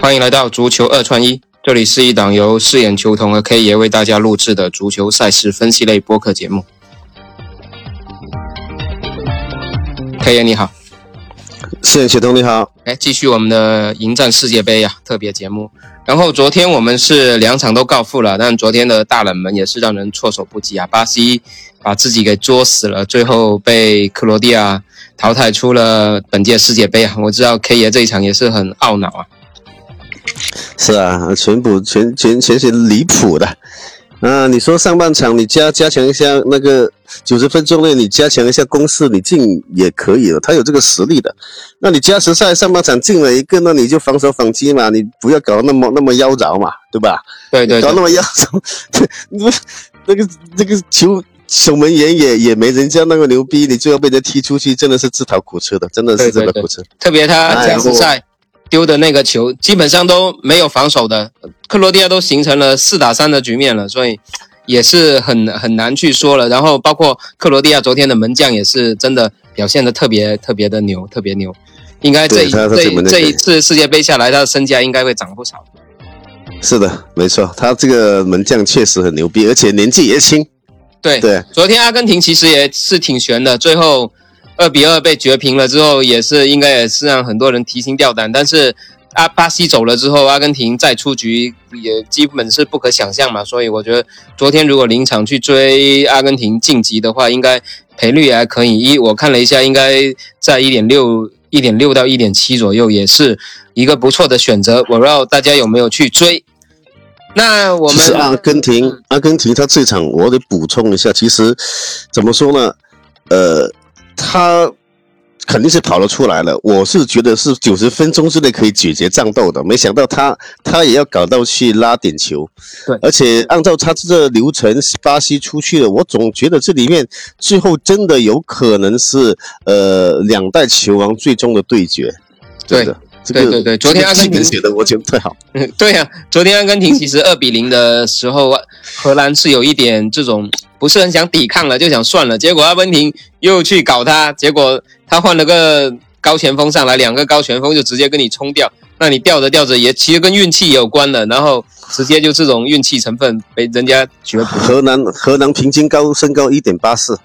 欢迎来到足球二串一，这里是一档由饰演球童和 K 爷为大家录制的足球赛事分析类播客节目。K 爷你好，饰演球童你好，来，继续我们的迎战世界杯啊特别节目。然后昨天我们是两场都告负了，但昨天的大冷门也是让人措手不及啊！巴西把自己给作死了，最后被克罗地亚淘汰出了本届世界杯啊！我知道 K 爷这一场也是很懊恼啊。是啊，全部全全全是离谱的。啊，你说上半场你加加强一下那个九十分钟内你加强一下攻势，你进也可以了，他有这个实力的。那你加时赛上半场进了一个，那你就防守反击嘛，你不要搞那么那么妖娆嘛，对吧？对对，搞那么妖娆，不 那个那个球守门员也也没人家那么牛逼，你最后被人踢出去，真的是自讨苦吃的，真的是自讨苦吃。特别他加时赛。丢的那个球基本上都没有防守的，克罗地亚都形成了四打三的局面了，所以也是很很难去说了。然后包括克罗地亚昨天的门将也是真的表现的特别特别的牛，特别牛。应该这这这一次世界杯下来，他的身价应该会涨不少。是的，没错，他这个门将确实很牛逼，而且年纪也轻。对对，昨天阿根廷其实也是挺悬的，最后。二比二被绝平了之后，也是应该也是让很多人提心吊胆。但是阿巴西走了之后，阿根廷再出局也基本是不可想象嘛。所以我觉得昨天如果临场去追阿根廷晋级的话，应该赔率也还可以。一我看了一下，应该在一点六、一点六到一点七左右，也是一个不错的选择。我不知道大家有没有去追？那我们阿根廷，阿根廷他这场我得补充一下，其实怎么说呢？呃。他肯定是跑了出来了，我是觉得是九十分钟之内可以解决战斗的，没想到他他也要搞到去拉点球，对，而且按照他这个流程，巴西出去了，我总觉得这里面最后真的有可能是呃两代球王最终的对决，对的，对对对，昨天阿根廷写的我觉得太好，嗯，对呀，昨天阿根廷其实二比零的时候，荷兰是有一点这种。不是很想抵抗了，就想算了。结果阿根廷又去搞他，结果他换了个高前锋上来，两个高前锋就直接跟你冲掉。那你吊着吊着也其实跟运气有关了，然后直接就这种运气成分被人家绝 平。河南河南平均高身高一点八四，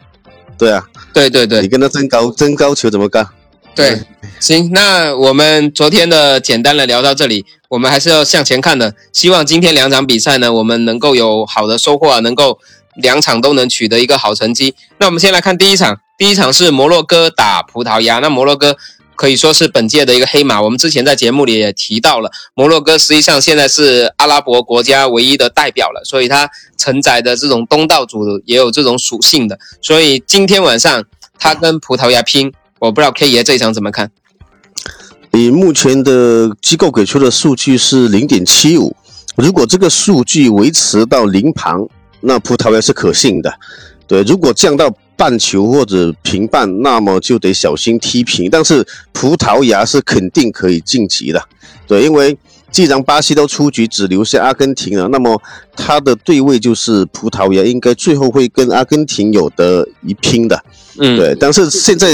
对啊，对对对，你跟他争高争高球怎么干？对，行，那我们昨天的简单的聊到这里，我们还是要向前看的。希望今天两场比赛呢，我们能够有好的收获啊，能够。两场都能取得一个好成绩。那我们先来看第一场，第一场是摩洛哥打葡萄牙。那摩洛哥可以说是本届的一个黑马。我们之前在节目里也提到了，摩洛哥实际上现在是阿拉伯国家唯一的代表了，所以它承载的这种东道主也有这种属性的。所以今天晚上他跟葡萄牙拼，我不知道 K 爷这一场怎么看？以目前的机构给出的数据是零点七五，如果这个数据维持到零盘。那葡萄牙是可信的，对，如果降到半球或者平半，那么就得小心踢平。但是葡萄牙是肯定可以晋级的，对，因为既然巴西都出局，只留下阿根廷了，那么他的对位就是葡萄牙，应该最后会跟阿根廷有的一拼的，嗯，对。但是现在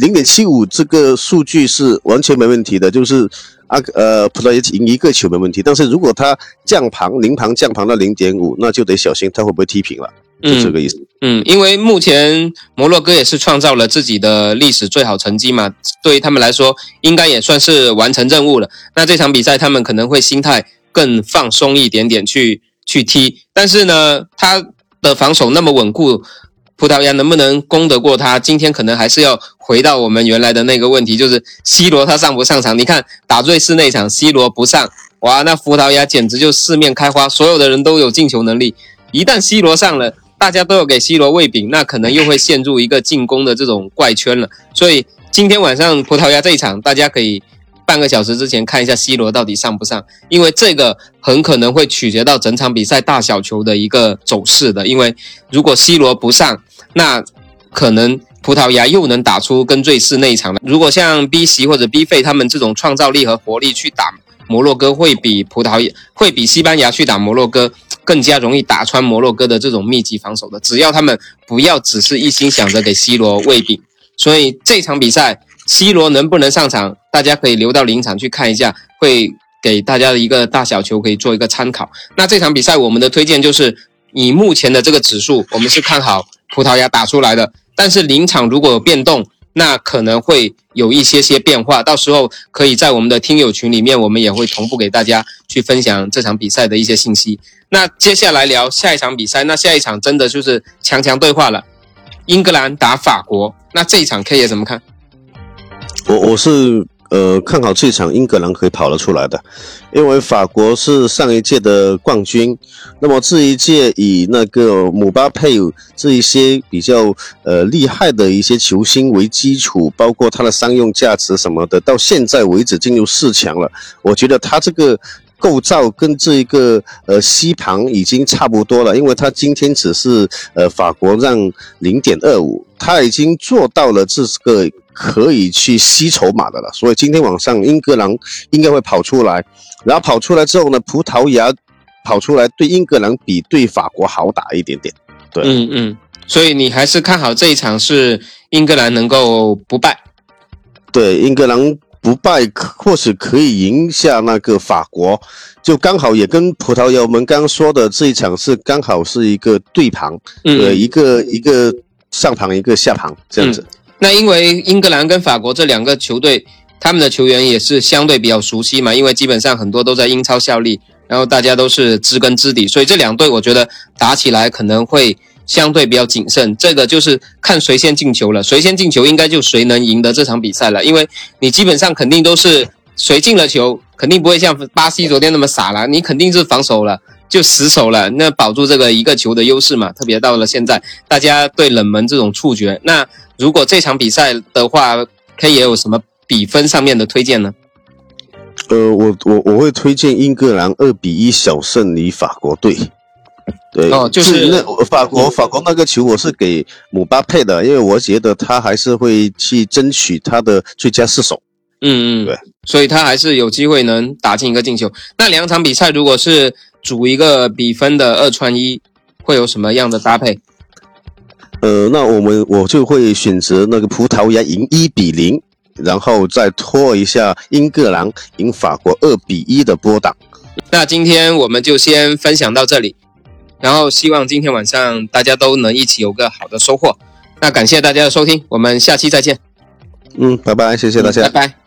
零点七五这个数据是完全没问题的，就是。阿，呃，葡萄牙赢一个球没问题，但是如果他降盘零盘降盘到零点五，那就得小心他会不会踢平了，就这个意思。嗯，因为目前摩洛哥也是创造了自己的历史最好成绩嘛，对于他们来说，应该也算是完成任务了。那这场比赛他们可能会心态更放松一点点去去踢，但是呢，他的防守那么稳固。葡萄牙能不能攻得过他？今天可能还是要回到我们原来的那个问题，就是 C 罗他上不上场？你看打瑞士那场，C 罗不上，哇，那葡萄牙简直就四面开花，所有的人都有进球能力。一旦 C 罗上了，大家都要给 C 罗喂饼，那可能又会陷入一个进攻的这种怪圈了。所以今天晚上葡萄牙这一场，大家可以。半个小时之前看一下 C 罗到底上不上，因为这个很可能会取决到整场比赛大小球的一个走势的。因为如果 C 罗不上，那可能葡萄牙又能打出跟瑞士那一场了。如果像 B 席或者 B 费他们这种创造力和活力去打摩洛哥，会比葡萄牙会比西班牙去打摩洛哥更加容易打穿摩洛哥的这种密集防守的。只要他们不要只是一心想着给 C 罗喂饼，所以这场比赛。C 罗能不能上场？大家可以留到临场去看一下，会给大家的一个大小球可以做一个参考。那这场比赛我们的推荐就是以目前的这个指数，我们是看好葡萄牙打出来的。但是临场如果有变动，那可能会有一些些变化。到时候可以在我们的听友群里面，我们也会同步给大家去分享这场比赛的一些信息。那接下来聊下一场比赛，那下一场真的就是强强对话了，英格兰打法国。那这一场 K 爷怎么看？我我是。呃，看好这场英格兰可以跑得出来的，因为法国是上一届的冠军，那么这一届以那个姆巴佩这一些比较呃厉害的一些球星为基础，包括他的商用价值什么的，到现在为止进入四强了。我觉得他这个构造跟这一个呃西旁已经差不多了，因为它今天只是呃法国让零点二五，它已经做到了这个。可以去吸筹码的了，所以今天晚上英格兰应该会跑出来，然后跑出来之后呢，葡萄牙跑出来对英格兰比对法国好打一点点。对，嗯嗯，所以你还是看好这一场是英格兰能够不败。对，英格兰不败，或许可以赢下那个法国，就刚好也跟葡萄牙我们刚刚说的这一场是刚好是一个对盘，呃，一个一个上盘一个下盘这样子。那因为英格兰跟法国这两个球队，他们的球员也是相对比较熟悉嘛，因为基本上很多都在英超效力，然后大家都是知根知底，所以这两队我觉得打起来可能会相对比较谨慎。这个就是看谁先进球了，谁先进球应该就谁能赢得这场比赛了，因为你基本上肯定都是谁进了球，肯定不会像巴西昨天那么傻了，你肯定是防守了就死守了，那保住这个一个球的优势嘛。特别到了现在，大家对冷门这种触觉，那。如果这场比赛的话，K 也有什么比分上面的推荐呢？呃，我我我会推荐英格兰二比一小胜于法国队。对，哦，就是那法国法国那个球我是给姆巴佩的，因为我觉得他还是会去争取他的最佳射手。嗯嗯，对，所以他还是有机会能打进一个进球。那两场比赛如果是组一个比分的二串一，会有什么样的搭配？呃，那我们我就会选择那个葡萄牙赢一比零，然后再拖一下英格兰赢法国二比一的波档。那今天我们就先分享到这里，然后希望今天晚上大家都能一起有个好的收获。那感谢大家的收听，我们下期再见。嗯，拜拜，谢谢大家，拜拜。